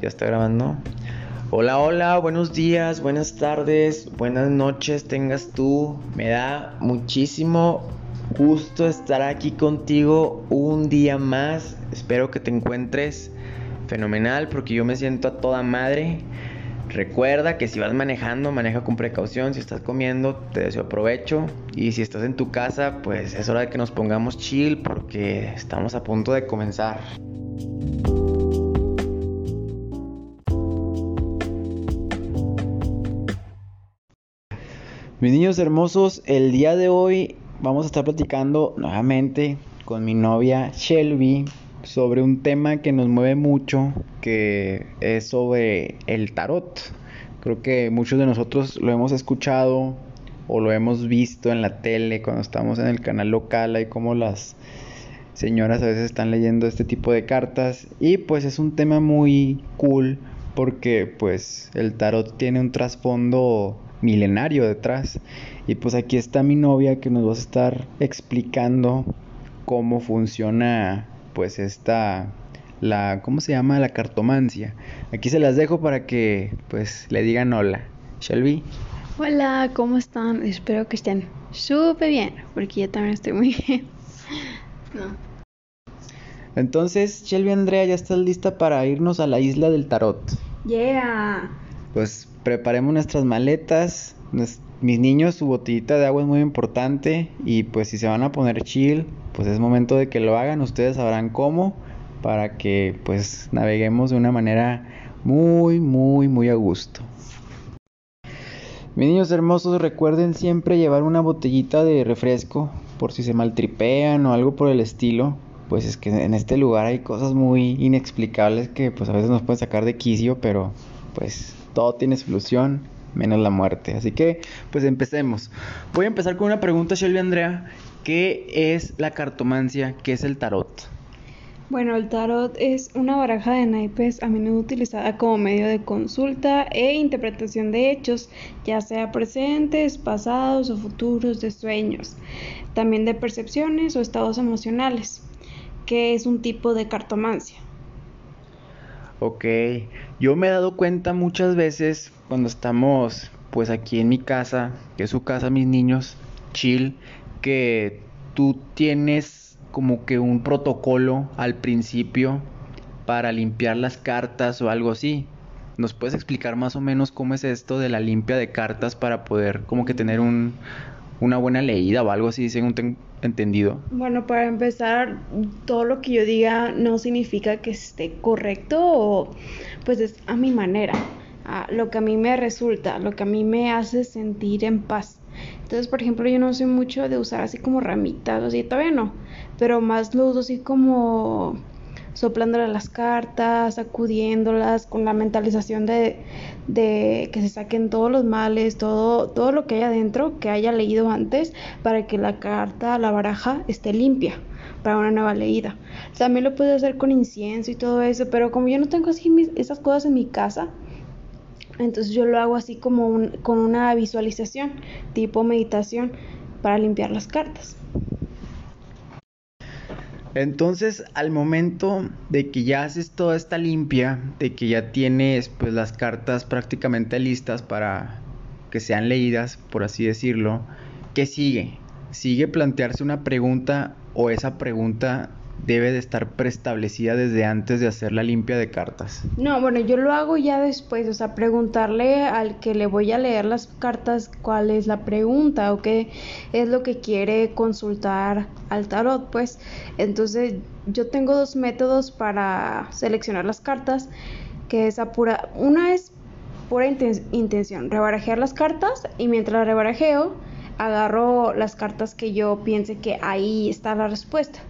Ya está grabando. Hola, hola, buenos días, buenas tardes, buenas noches tengas tú. Me da muchísimo gusto estar aquí contigo un día más. Espero que te encuentres fenomenal porque yo me siento a toda madre. Recuerda que si vas manejando, maneja con precaución. Si estás comiendo, te deseo provecho. Y si estás en tu casa, pues es hora de que nos pongamos chill porque estamos a punto de comenzar. Mis niños hermosos, el día de hoy vamos a estar platicando nuevamente con mi novia Shelby sobre un tema que nos mueve mucho, que es sobre el tarot. Creo que muchos de nosotros lo hemos escuchado o lo hemos visto en la tele cuando estamos en el canal local, hay como las señoras a veces están leyendo este tipo de cartas y pues es un tema muy cool porque pues el tarot tiene un trasfondo milenario detrás. Y pues aquí está mi novia que nos va a estar explicando cómo funciona pues esta la ¿cómo se llama? la cartomancia. Aquí se las dejo para que pues le digan hola. Shelby. Hola, ¿cómo están? Espero que estén súper bien, porque yo también estoy muy bien. no. Entonces, Shelby Andrea, ¿ya estás lista para irnos a la isla del tarot? Yeah. Pues preparemos nuestras maletas. mis niños, su botellita de agua es muy importante. Y pues si se van a poner chill, pues es momento de que lo hagan. Ustedes sabrán cómo. Para que pues naveguemos de una manera muy, muy, muy a gusto. Mis niños hermosos, recuerden siempre llevar una botellita de refresco por si se maltripean o algo por el estilo. Pues es que en este lugar hay cosas muy inexplicables que pues a veces nos pueden sacar de quicio, pero pues todo tiene solución menos la muerte. Así que, pues empecemos. Voy a empezar con una pregunta, Shelby Andrea. ¿Qué es la cartomancia? ¿Qué es el tarot? Bueno, el tarot es una baraja de naipes a menudo utilizada como medio de consulta e interpretación de hechos, ya sea presentes, pasados o futuros, de sueños, también de percepciones o estados emocionales, que es un tipo de cartomancia. Ok, yo me he dado cuenta muchas veces cuando estamos pues aquí en mi casa, que es su casa mis niños, chill, que tú tienes como que un protocolo al principio para limpiar las cartas o algo así. ¿Nos puedes explicar más o menos cómo es esto de la limpia de cartas para poder como que tener un, una buena leída o algo así, según tengo entendido? Bueno, para empezar, todo lo que yo diga no significa que esté correcto o pues es a mi manera, a lo que a mí me resulta, lo que a mí me hace sentir en paz. Entonces, por ejemplo, yo no soy mucho de usar así como ramitas, así todavía no, pero más lo uso así como soplándole las cartas, sacudiéndolas, con la mentalización de, que se saquen todos los males, todo, todo lo que hay adentro, que haya leído antes, para que la carta, la baraja, esté limpia para una nueva leída. También lo puedo hacer con incienso y todo eso, pero como yo no tengo así esas cosas en mi casa, entonces yo lo hago así como con una visualización, tipo meditación, para limpiar las cartas. Entonces, al momento de que ya haces toda esta limpia, de que ya tienes pues las cartas prácticamente listas para que sean leídas, por así decirlo, ¿qué sigue? ¿Sigue plantearse una pregunta o esa pregunta debe de estar preestablecida desde antes de hacer la limpia de cartas. No, bueno, yo lo hago ya después, o sea, preguntarle al que le voy a leer las cartas cuál es la pregunta o qué es lo que quiere consultar al tarot, pues. Entonces, yo tengo dos métodos para seleccionar las cartas, que es pura, una es pura intención, rebarajear las cartas y mientras rebarajeo, agarro las cartas que yo piense que ahí está la respuesta.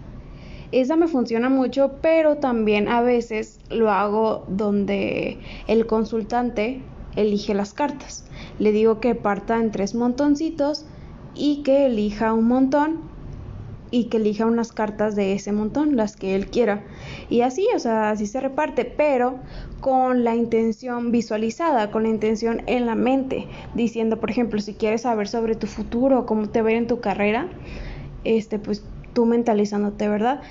Esa me funciona mucho, pero también a veces lo hago donde el consultante elige las cartas. Le digo que parta en tres montoncitos y que elija un montón y que elija unas cartas de ese montón, las que él quiera. Y así, o sea, así se reparte, pero con la intención visualizada, con la intención en la mente, diciendo, por ejemplo, si quieres saber sobre tu futuro, cómo te ver en tu carrera, este, pues tú mentalizándote, ¿verdad?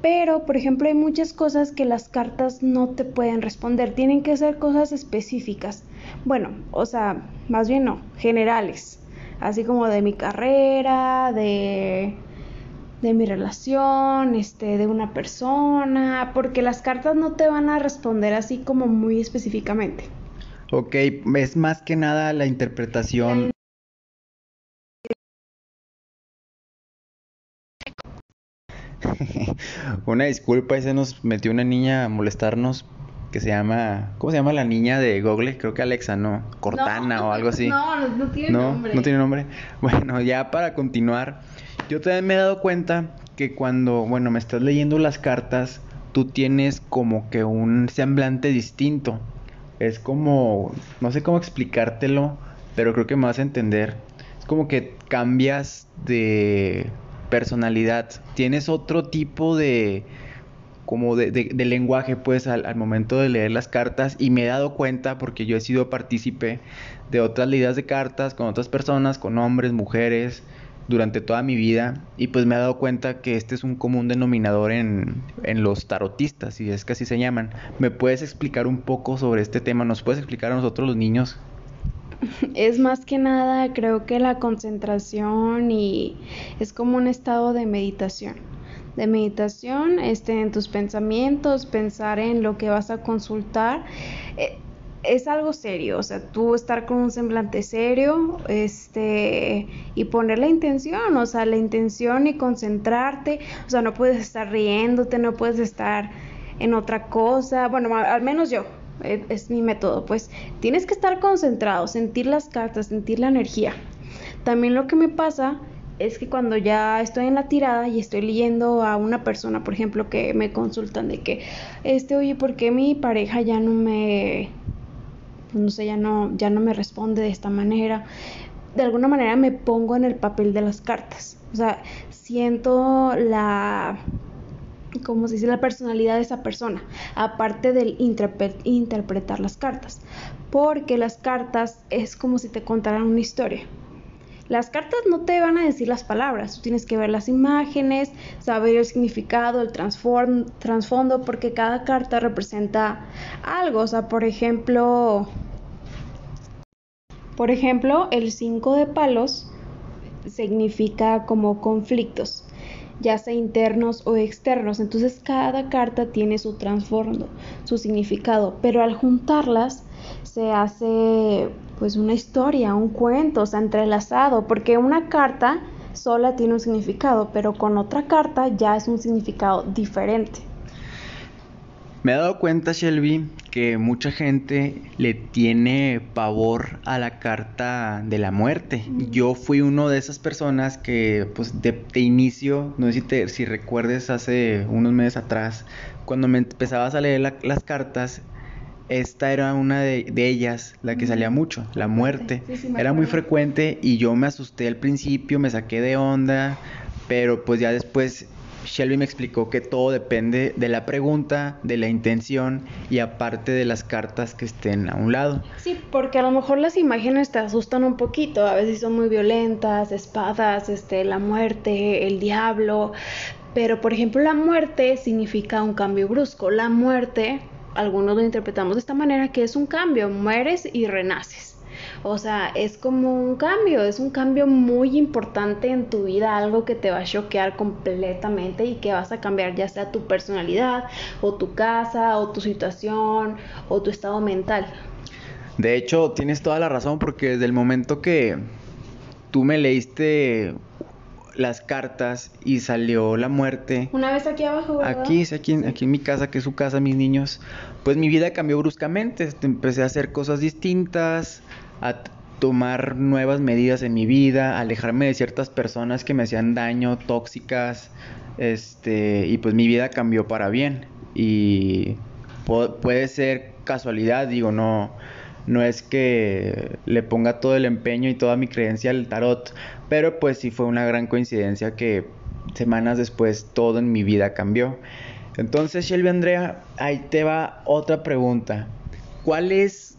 Pero, por ejemplo, hay muchas cosas que las cartas no te pueden responder. Tienen que ser cosas específicas. Bueno, o sea, más bien no, generales. Así como de mi carrera, de, de mi relación, este, de una persona. Porque las cartas no te van a responder así como muy específicamente. Ok, es más que nada la interpretación. una disculpa, se nos metió una niña a molestarnos que se llama, ¿cómo se llama la niña de Google? Creo que Alexa, ¿no? Cortana o algo así. No, no tiene nombre. No tiene nombre. Bueno, ya para continuar, yo también me he dado cuenta que cuando, bueno, me estás leyendo las cartas, tú tienes como que un semblante distinto. Es como, no sé cómo explicártelo, pero creo que me vas a entender. Es como que cambias de personalidad. Tienes otro tipo de como de, lenguaje pues al, momento de leer las cartas y me he dado cuenta porque yo he sido partícipe de otras leídas de cartas con otras personas, con hombres, mujeres, durante toda mi vida y pues me he dado cuenta que este es un común denominador en, en los tarotistas y es que así se llaman. ¿Me puedes explicar un poco sobre este tema? ¿Nos puedes explicar a nosotros los niños es más que nada creo que la concentración y es como un estado de meditación. De meditación este en tus pensamientos pensar en lo que vas a consultar eh, es algo serio, o sea, tú estar con un semblante serio, este, y poner la intención, o sea, la intención y concentrarte, o sea, no puedes estar riéndote, no puedes estar en otra cosa, bueno, al menos yo, es, mi método, pues tienes que estar concentrado, sentir las cartas, sentir la energía. También lo que me pasa es que cuando ya estoy en la tirada y estoy leyendo a una persona, por ejemplo, que me consultan de que, este, oye, ¿por qué mi pareja ya no me, no sé, ya no, ya no me responde de esta manera? De alguna manera me pongo en el papel de las cartas. O sea, siento la como se dice, la personalidad de esa persona, aparte del interpretar las cartas, porque las cartas es como si te contaran una historia. Las cartas no te van a decir las palabras, tú tienes que ver las imágenes, saber el significado, el trasfondo, porque cada carta representa algo. O sea, por ejemplo, por ejemplo, el 5 de palos significa como conflictos ya sea internos o externos. Entonces cada carta tiene su trasfondo, su significado, pero al juntarlas se hace pues una historia, un cuento, o sea, entrelazado, porque una carta sola tiene un significado, pero con otra carta ya es un significado diferente. Me he dado cuenta, Shelby, que mucha gente le tiene pavor a la carta de la muerte. Yo fui uno de esas personas que, pues, de, inicio, no sé si, si recuerdes hace unos meses atrás, cuando me empezabas a leer las cartas, esta era una de, ellas, la que salía mucho, la muerte. era muy frecuente y yo me asusté al principio, me saqué de onda, pero pues ya después Shelby me explicó que todo depende de la pregunta, de la intención y aparte de las cartas que estén a un lado. Sí, porque a lo mejor las imágenes te asustan un poquito, a veces son muy violentas, espadas, este, la muerte, el diablo, pero por ejemplo la muerte significa un cambio brusco, la muerte, algunos lo interpretamos de esta manera, que es un cambio, mueres y renaces. O sea, es como un cambio, es un cambio muy importante en tu vida, algo que te va a choquear completamente y que vas a cambiar ya sea tu personalidad o tu casa o tu situación o tu estado mental. De hecho, tienes toda la razón porque desde el momento que tú me leíste las cartas y salió la muerte. Una vez aquí abajo, ¿verdad? Aquí, aquí, aquí en mi casa, que es su casa, mis niños. Pues mi vida cambió bruscamente. Empecé a hacer cosas distintas, a tomar nuevas medidas en mi vida, alejarme de ciertas personas que me hacían daño, tóxicas, este, y pues mi vida cambió para bien. Y puede ser casualidad, digo, no, no es que le ponga todo el empeño y toda mi creencia al tarot, pero pues sí fue una gran coincidencia que semanas después todo en mi vida cambió. Entonces, Shelby Andrea, ahí te va otra pregunta. ¿Cuál es,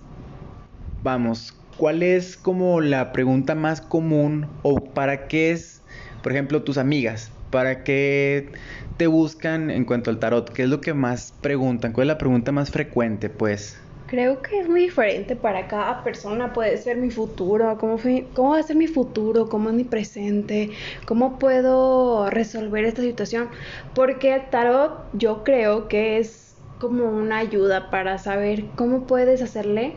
vamos, ¿cuál es como la pregunta más común o para qué es, por ejemplo, tus amigas ¿Para qué te buscan en cuanto al tarot? ¿Qué es lo que más preguntan? ¿Cuál es la pregunta más frecuente, pues? Creo que es muy diferente para cada persona. Puede ser mi futuro, cómo, cómo va a ser mi futuro, cómo es mi presente, cómo puedo resolver esta situación. Porque el tarot yo creo que es como una ayuda para saber cómo puedes hacerle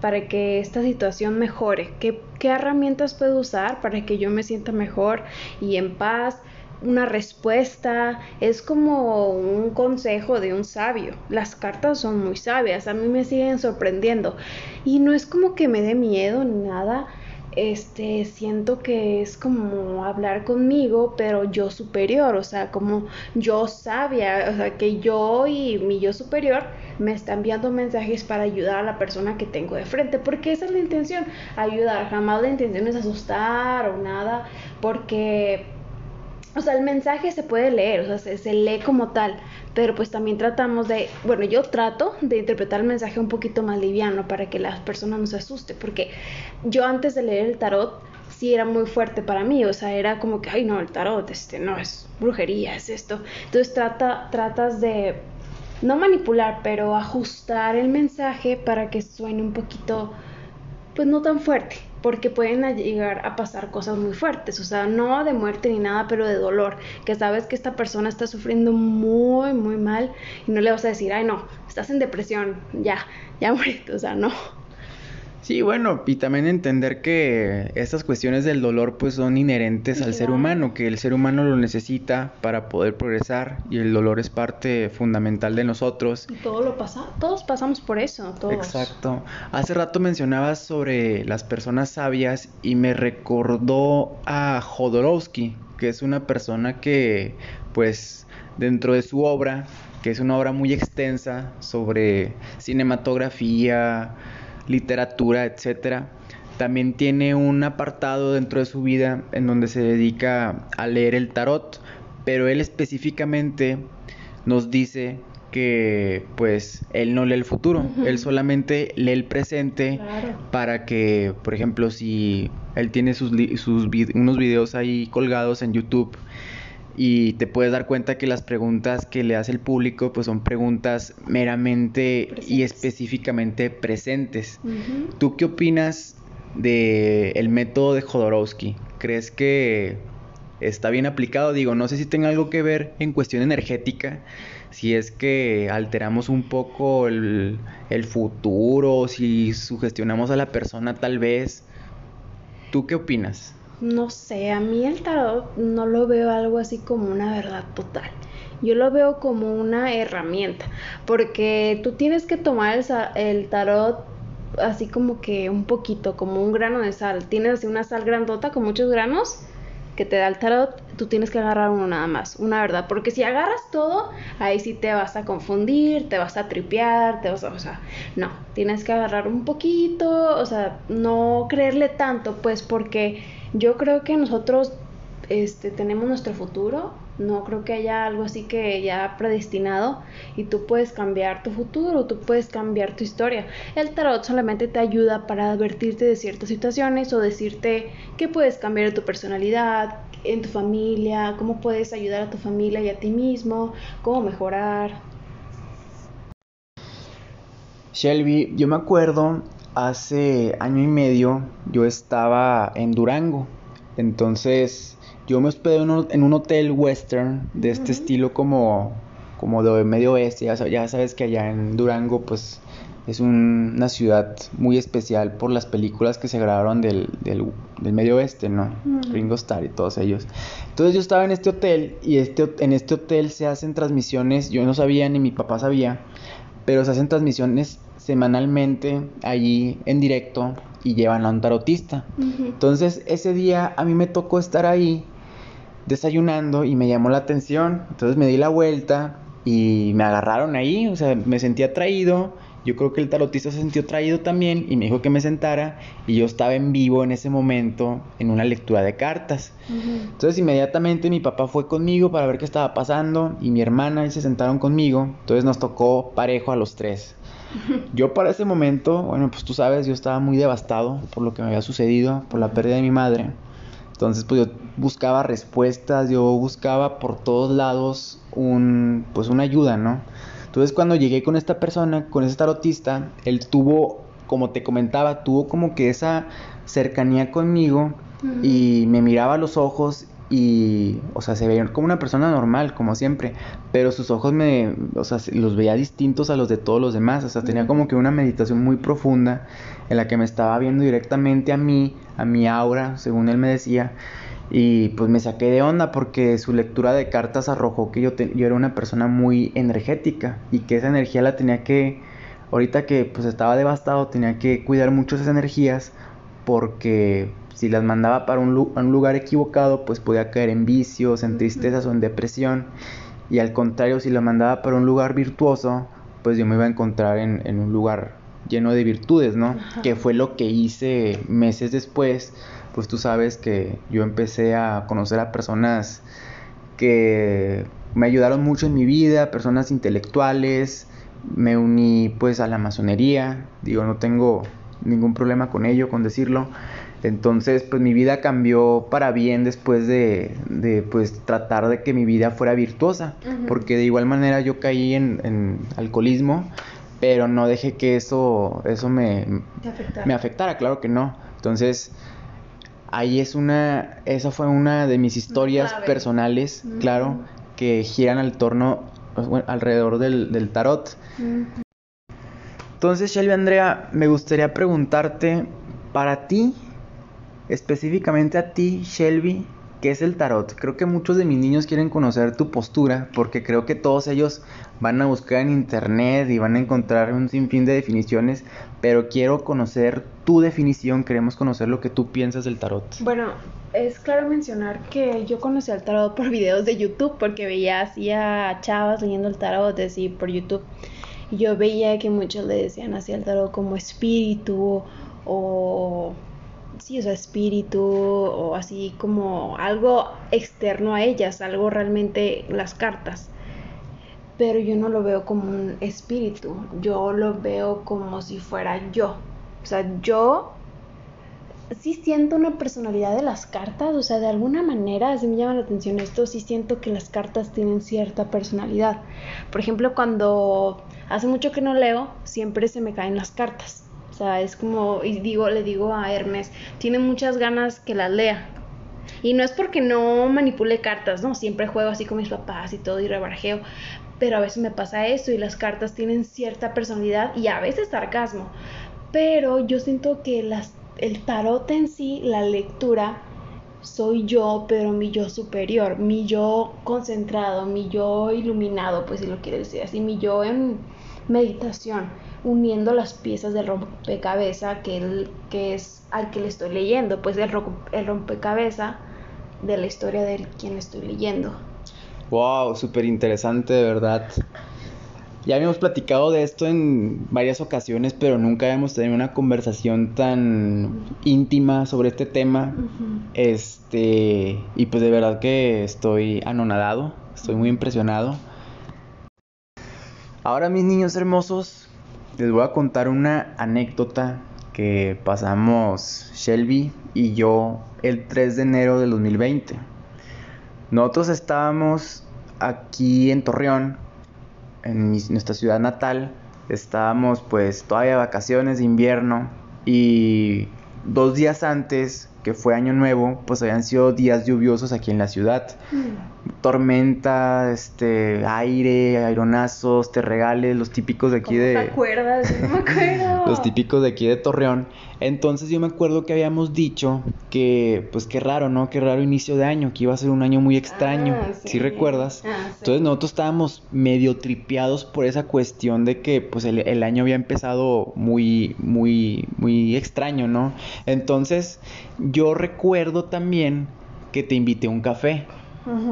para que esta situación mejore, qué, qué herramientas puedo usar para que yo me sienta mejor y en paz una respuesta, es como un consejo de un sabio. Las cartas son muy sabias, a mí me siguen sorprendiendo. Y no es como que me dé miedo ni nada. Este, siento que es como hablar conmigo, pero yo superior, o sea, como yo sabia, o sea, que yo y mi yo superior me están enviando mensajes para ayudar a la persona que tengo de frente, porque esa es la intención, ayudar, jamás la intención es asustar o nada, porque o sea, el mensaje se puede leer, o sea, se, lee como tal, pero pues también tratamos de, bueno, yo trato de interpretar el mensaje un poquito más liviano para que las personas no se asusten, porque yo antes de leer el tarot sí era muy fuerte para mí, o sea, era como que, ay no, el tarot, este, no, es brujería, es esto. Entonces trata, tratas de, no manipular, pero ajustar el mensaje para que suene un poquito, pues no tan fuerte porque pueden llegar a pasar cosas muy fuertes, o sea, no de muerte ni nada, pero de dolor, que sabes que esta persona está sufriendo muy, muy mal y no le vas a decir, ay no, estás en depresión, ya, ya mueriste, o sea, no. Sí, bueno, y también entender que estas cuestiones del dolor pues son inherentes al ser humano, que el ser humano lo necesita para poder progresar y el dolor es parte fundamental de nosotros. Y todo lo pasa, todos pasamos por eso, todos. Exacto. Hace rato mencionabas sobre las personas sabias y me recordó a Jodorowsky, que es una persona que pues dentro de su obra, que es una obra muy extensa sobre cinematografía, literatura, etcétera. También tiene un apartado dentro de su vida en donde se dedica a leer el tarot, pero él específicamente nos dice que pues él no lee el futuro, él solamente lee el presente para que, por ejemplo, si él tiene sus, sus unos videos ahí colgados en YouTube y te puedes dar cuenta que las preguntas que le hace el público pues son preguntas meramente y específicamente presentes. ¿Tú qué opinas de el método de Jodorowsky? ¿Crees que está bien aplicado? Digo, no sé si tenga algo que ver en cuestión energética, si es que alteramos un poco el, el futuro, si sugestionamos a la persona tal vez. ¿Tú qué opinas? No sé, a mí el tarot no lo veo algo así como una verdad total. Yo lo veo como una herramienta, porque tú tienes que tomar el, tarot así como que un poquito, como un grano de sal. Tienes así una sal grandota con muchos granos que te da el tarot, tú tienes que agarrar uno nada más, una verdad. Porque si agarras todo, ahí sí te vas a confundir, te vas a tripear, te vas a... O sea, no, tienes que agarrar un poquito, o sea, no creerle tanto, pues porque yo creo que nosotros este, tenemos nuestro futuro, no creo que haya algo así que ya predestinado y tú puedes cambiar tu futuro, tú puedes cambiar tu historia. El tarot solamente te ayuda para advertirte de ciertas situaciones o decirte que puedes cambiar tu personalidad, en tu familia, cómo puedes ayudar a tu familia y a ti mismo, cómo mejorar. Shelby, yo me acuerdo hace año y medio yo estaba en Durango. Entonces yo me hospedé en un hotel western de este estilo como, como de medio oeste. Ya, sabes que allá en Durango pues es una ciudad muy especial por las películas que se grabaron del, medio oeste, ¿no? Ringo Starr y todos ellos. Entonces yo estaba en este hotel y este, en este hotel se hacen transmisiones, yo no sabía ni mi papá sabía, pero se hacen transmisiones semanalmente allí en directo y llevan a un tarotista. Entonces ese día a mí me tocó estar ahí desayunando y me llamó la atención. Entonces me di la vuelta y me agarraron ahí, o sea, me sentí atraído. Yo creo que el tarotista se sintió atraído también y me dijo que me sentara y yo estaba en vivo en ese momento en una lectura de cartas. Entonces inmediatamente mi papá fue conmigo para ver qué estaba pasando y mi hermana y se sentaron conmigo. Entonces nos tocó parejo a los tres. Yo para ese momento, bueno, pues tú sabes, yo estaba muy devastado por lo que me había sucedido, por la pérdida de mi madre. Entonces, pues yo buscaba respuestas, yo buscaba por todos lados un, pues una ayuda, ¿no? Entonces, cuando llegué con esta persona, con ese tarotista, él tuvo, como te comentaba, tuvo como que esa cercanía conmigo y me miraba a los ojos y, o sea, se veía como una persona normal, como siempre, pero sus ojos me, o sea, los veía distintos a los de todos los demás, o sea, tenía como que una meditación muy profunda en la que me estaba viendo directamente a mí, a mi aura, según él me decía, y pues me saqué de onda porque su lectura de cartas arrojó que yo, yo era una persona muy energética y que esa energía la tenía que, ahorita que pues estaba devastado, tenía que cuidar mucho esas energías porque si las mandaba para un, lugar equivocado, pues podía caer en vicios, en tristezas o en depresión. Y al contrario, si la mandaba para un lugar virtuoso, pues yo me iba a encontrar en, un lugar lleno de virtudes, ¿no? Que fue lo que hice meses después. Pues tú sabes que yo empecé a conocer a personas que me ayudaron mucho en mi vida, personas intelectuales. Me uní pues a la masonería. Digo, no tengo ningún problema con ello, con decirlo. Entonces, pues mi vida cambió para bien después de, de pues tratar de que mi vida fuera virtuosa, porque de igual manera yo caí en, alcoholismo, pero no dejé que eso, eso me, me afectara, claro que no. Entonces, ahí es una, esa fue una de mis historias personales, claro, que giran al torno, pues, alrededor del, del tarot. Entonces, Shelby Andrea, me gustaría preguntarte, para ti, específicamente a ti, Shelby, ¿qué es el tarot? Creo que muchos de mis niños quieren conocer tu postura porque creo que todos ellos van a buscar en internet y van a encontrar un sinfín de definiciones, pero quiero conocer tu definición, queremos conocer lo que tú piensas del tarot. Bueno, es claro mencionar que yo conocí al tarot por videos de YouTube porque veía así a chavas leyendo el tarot así por YouTube. Y yo veía que muchos le decían así al tarot como espíritu o sí, o sea, espíritu o así como algo externo a ellas, algo realmente las cartas. Pero yo no lo veo como un espíritu, yo lo veo como si fuera yo. O sea, yo sí siento una personalidad de las cartas, o sea, de alguna manera, si me llama la atención esto, sí siento que las cartas tienen cierta personalidad. Por ejemplo, cuando hace mucho que no leo, siempre se me caen las cartas sea, es como, y digo, le digo a Hermes, tiene muchas ganas que las lea. Y no es porque no manipule cartas, ¿no? Siempre juego así con mis papás y todo y rebarjeo. Pero a veces me pasa eso y las cartas tienen cierta personalidad y a veces sarcasmo. Pero yo siento que las, el tarot en sí, la lectura, soy yo, pero mi yo superior, mi yo concentrado, mi yo iluminado, pues si lo quieres decir así, mi yo en meditación uniendo las piezas del rompecabezas que, que es al que le estoy leyendo, pues el, el de la historia de quien estoy leyendo. Wow, súper interesante de verdad. Ya habíamos platicado de esto en varias ocasiones, pero nunca habíamos tenido una conversación tan íntima sobre este tema. Este, y pues de verdad que estoy anonadado, estoy muy impresionado. Ahora mis niños hermosos, les voy a contar una anécdota que pasamos Shelby y yo el 3 de enero del 2020. Nosotros estábamos aquí en Torreón, en nuestra ciudad natal. Estábamos pues todavía vacaciones de invierno y dos días antes que fue Año Nuevo, pues habían sido días lluviosos aquí en la ciudad. Tormenta, este, aire, aeronazos, regales, los típicos de aquí de... ¿Te acuerdas? no me acuerdo. los típicos de aquí de Torreón. Entonces yo me acuerdo que habíamos dicho que, pues qué raro, ¿no? Qué raro inicio de año, que iba a ser un año muy extraño. Ah, sí. recuerdas? Ah, Entonces nosotros estábamos medio tripeados por esa cuestión de que, pues el, el año había empezado muy, muy, muy extraño, ¿no? Entonces yo recuerdo también que te invité a un café.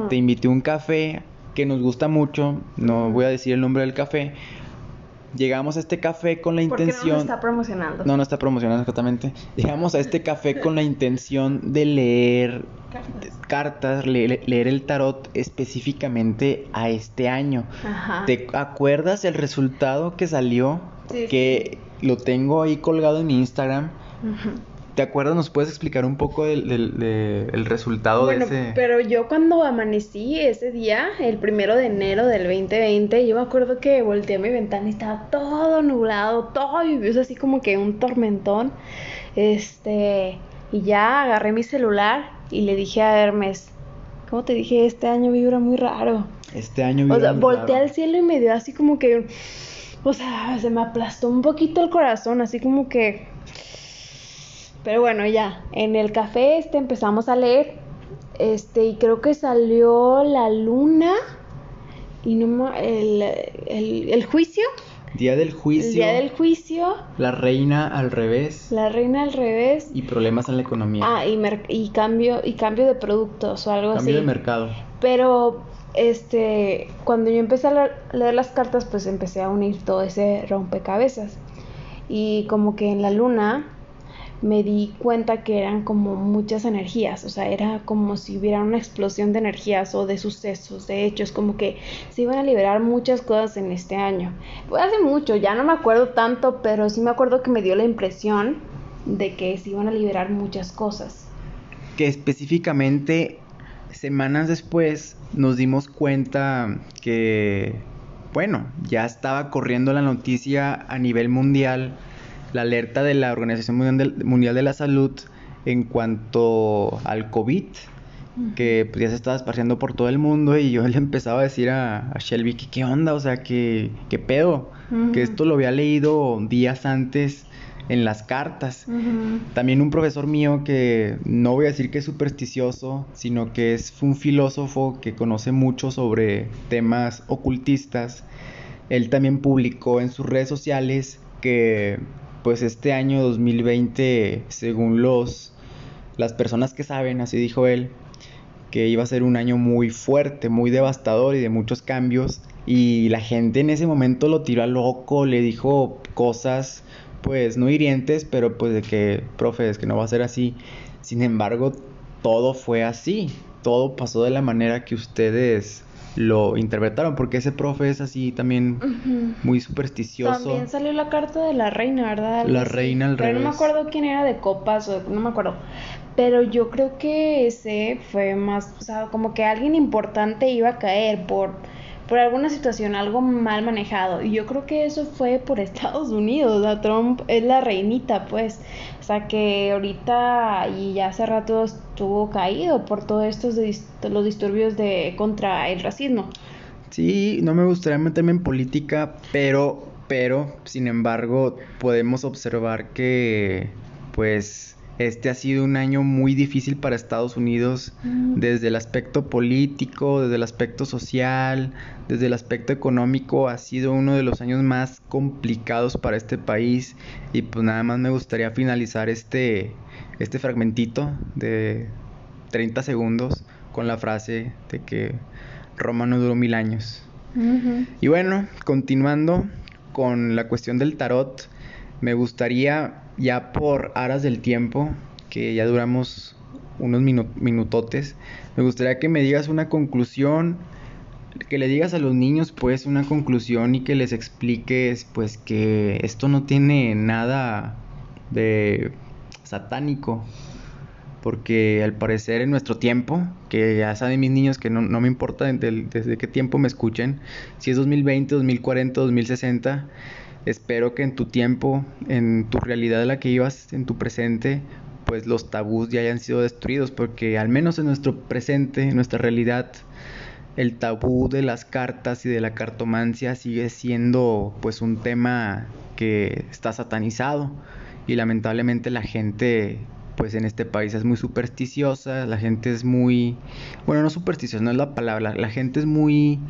Te invité a un café que nos gusta mucho, no voy a decir el nombre del café. Llegamos a este café con la intención. No, está promocionando. No, no está promocionando exactamente. Llegamos a este café con la intención de leer cartas, leer, el tarot específicamente a este año. ¿Te acuerdas el resultado que salió? que lo tengo ahí colgado en mi Instagram ¿Te acuerdas? ¿Nos puedes explicar un poco del, del, resultado de ese...? pero yo cuando amanecí ese día, el primero de enero del 2020, yo me acuerdo que volteé a mi ventana y estaba todo nublado, todo lluvioso, así como que un tormentón. Este... Y ya agarré mi celular y le dije a Hermes, ¿cómo te dije? Este año vibra muy raro. Este año vibra O sea, volteé al cielo y me dio así como que... O sea, se me aplastó un poquito el corazón, así como que pero bueno, ya, en el café este empezamos a leer, este, y creo que salió la luna y no el, el, juicio. Día del juicio. día del juicio. La reina al revés. La reina al revés. Y problemas en la economía. Ah, y, y cambio y cambio de productos o algo así. Cambio de mercado. Pero este, cuando yo empecé a leer las cartas, pues empecé a unir todo ese rompecabezas. Y como que en la luna me di cuenta que eran como muchas energías, o sea, era como si hubiera una explosión de energías o de sucesos, de hechos, como que se iban a liberar muchas cosas en este año. Fue hace mucho, ya no me acuerdo tanto, pero sí me acuerdo que me dio la impresión de que se iban a liberar muchas cosas. Que específicamente semanas después nos dimos cuenta que, bueno, ya estaba corriendo la noticia a nivel mundial la alerta de la Organización Mundial de la Salud en cuanto al COVID, que pues, ya se estaba esparciendo por todo el mundo y yo le empezaba a decir a, Shelby que qué onda, o sea, que qué pedo, que esto lo había leído días antes en las cartas. También un profesor mío que no voy a decir que es supersticioso, sino que es un filósofo que conoce mucho sobre temas ocultistas. Él también publicó en sus redes sociales que pues este año 2020, según los las personas que saben, así dijo él, que iba a ser un año muy fuerte, muy devastador y de muchos cambios. Y la gente en ese momento lo tiró a loco, le dijo cosas, pues no hirientes, pero pues de que, profe, es que no va a ser así. Sin embargo, todo fue así, todo pasó de la manera que ustedes lo interpretaron, porque ese profe es así también muy supersticioso. También salió la carta de la reina, ¿verdad? la reina al Pero no me acuerdo quién era de copas, o no me acuerdo. Pero yo creo que ese fue más, o sea, como que alguien importante iba a caer por por alguna situación, algo mal manejado. Y yo creo que eso fue por Estados Unidos. Trump es la reinita, pues. O sea, que ahorita y ya hace rato estuvo caído por todos estos los disturbios de contra el racismo. Sí, no me gustaría meterme en política, pero, pero, sin embargo, podemos observar que, pues, este ha sido un año muy difícil para Estados Unidos mm. desde el aspecto político, desde el aspecto social, desde el aspecto económico. Ha sido uno de los años más complicados para este país y pues nada más me gustaría finalizar este, este fragmentito de 30 segundos con la frase de que Roma no duró mil años. Y bueno, continuando con la cuestión del tarot, me gustaría ya por aras del tiempo, que ya duramos unos minutotes, me gustaría que me digas una conclusión, que le digas a los niños pues una conclusión y que les expliques pues que esto no tiene nada de satánico, porque al parecer en nuestro tiempo, que ya saben mis niños que no, me importa desde qué tiempo me escuchen, si es 2020, 2040, 2060, Espero que en tu tiempo, en tu realidad en la que ibas, en tu presente, pues los tabús ya hayan sido destruidos, porque al menos en nuestro presente, en nuestra realidad, el tabú de las cartas y de la cartomancia sigue siendo pues un tema que está satanizado. Y lamentablemente la gente pues en este país es muy supersticiosa, la gente es muy, bueno no supersticiosa, no es la palabra, la gente es muy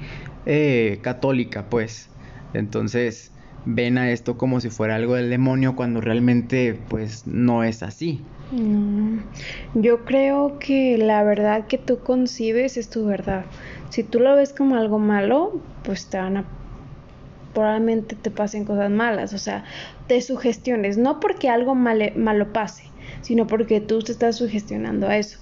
eh, católica pues, entonces ven a esto como si fuera algo del demonio cuando realmente pues no es así. Yo creo que la verdad que tú concibes es tu verdad. Si tú lo ves como algo malo, pues te van a probablemente te pasen cosas malas, o sea, te sugestiones, no porque algo malo pase, sino porque tú te estás sugestionando a eso.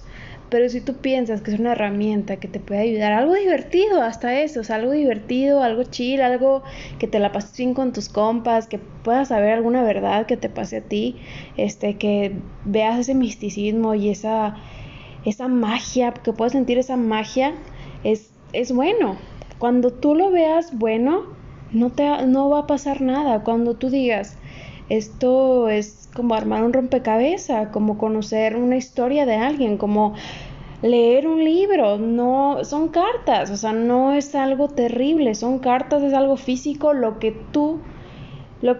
Pero si tú piensas que es una herramienta que te puede ayudar, algo divertido, hasta eso, o algo divertido, algo chill, algo que te la pases bien con tus compas, que puedas saber alguna verdad que te pase a ti, este, que veas ese misticismo y esa, esa magia, que puedas sentir esa magia, es, es bueno. Cuando tú lo veas bueno, no, te, no va a pasar nada. Cuando tú digas, esto es como armar un rompecabezas, como conocer una historia de alguien, como leer un libro, no son cartas, o sea, no es algo terrible, son cartas, es algo físico, lo que tú lo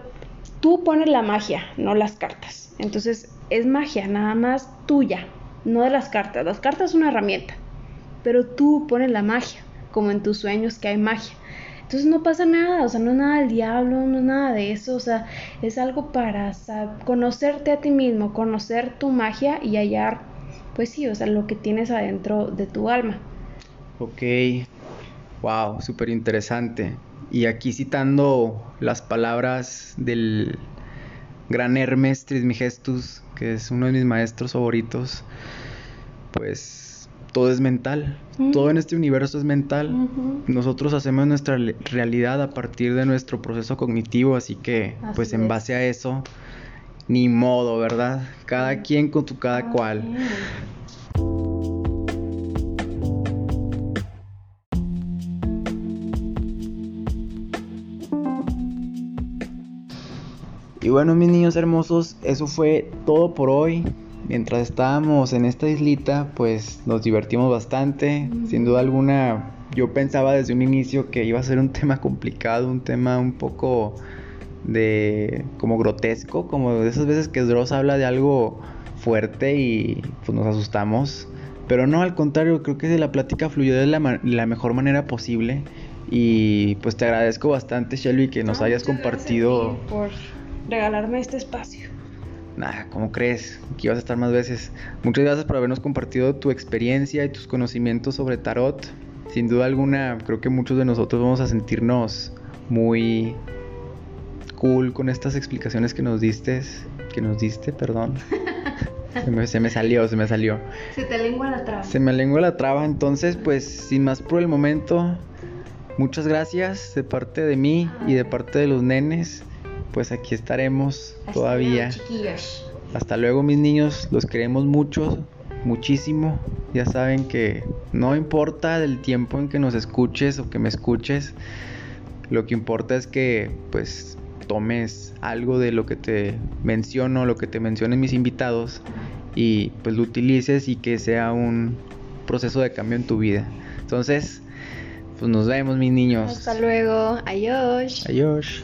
tú pones la magia, no las cartas. Entonces, es magia nada más tuya, no de las cartas. Las cartas son una herramienta, pero tú pones la magia, como en tus sueños que hay magia. Entonces no pasa nada, o sea, no es nada del diablo, no es nada de eso, o sea, es algo para conocerte a ti mismo, conocer tu magia y hallar, pues sí, o sea, lo que tienes adentro de tu alma. Ok, wow, súper interesante. Y aquí citando las palabras del gran Hermes Trismegistus, que es uno de mis maestros favoritos, pues todo es mental. Todo en este universo es mental. Nosotros hacemos nuestra realidad a partir de nuestro proceso cognitivo, así que pues en base a eso, ni modo, ¿verdad? Cada quien con tu cada cual. Y bueno, mis niños hermosos, eso fue todo por hoy mientras estábamos en esta islita, pues nos divertimos bastante. Sin duda alguna, yo pensaba desde un inicio que iba a ser un tema complicado, un tema un poco de como grotesco, como de esas veces que Dross habla de algo fuerte y pues nos asustamos. Pero no, al contrario, creo que la plática fluyó de la, la mejor manera posible. Y pues te agradezco bastante, Shelby, que nos hayas compartido. por regalarme este espacio. Nada, ¿cómo crees? Que ibas a estar más veces. Muchas gracias por habernos compartido tu experiencia y tus conocimientos sobre tarot. Sin duda alguna, creo que muchos de nosotros vamos a sentirnos muy cool con estas explicaciones que nos diste, que nos diste, perdón. se, me, se me salió, se me salió. Se te lengua la traba. Se me lengua la traba, entonces pues sin más por el momento, muchas gracias de parte de mí y de parte de los nenes pues aquí estaremos todavía. Hasta luego mis niños, los queremos mucho, muchísimo. Ya saben que no importa el tiempo en que nos escuches o que me escuches, lo que importa es que pues tomes algo de lo que te menciono, lo que te mencionen mis invitados y pues lo utilices y que sea un proceso de cambio en tu vida. Entonces, pues nos vemos mis niños. Hasta luego. Adiós. Adiós.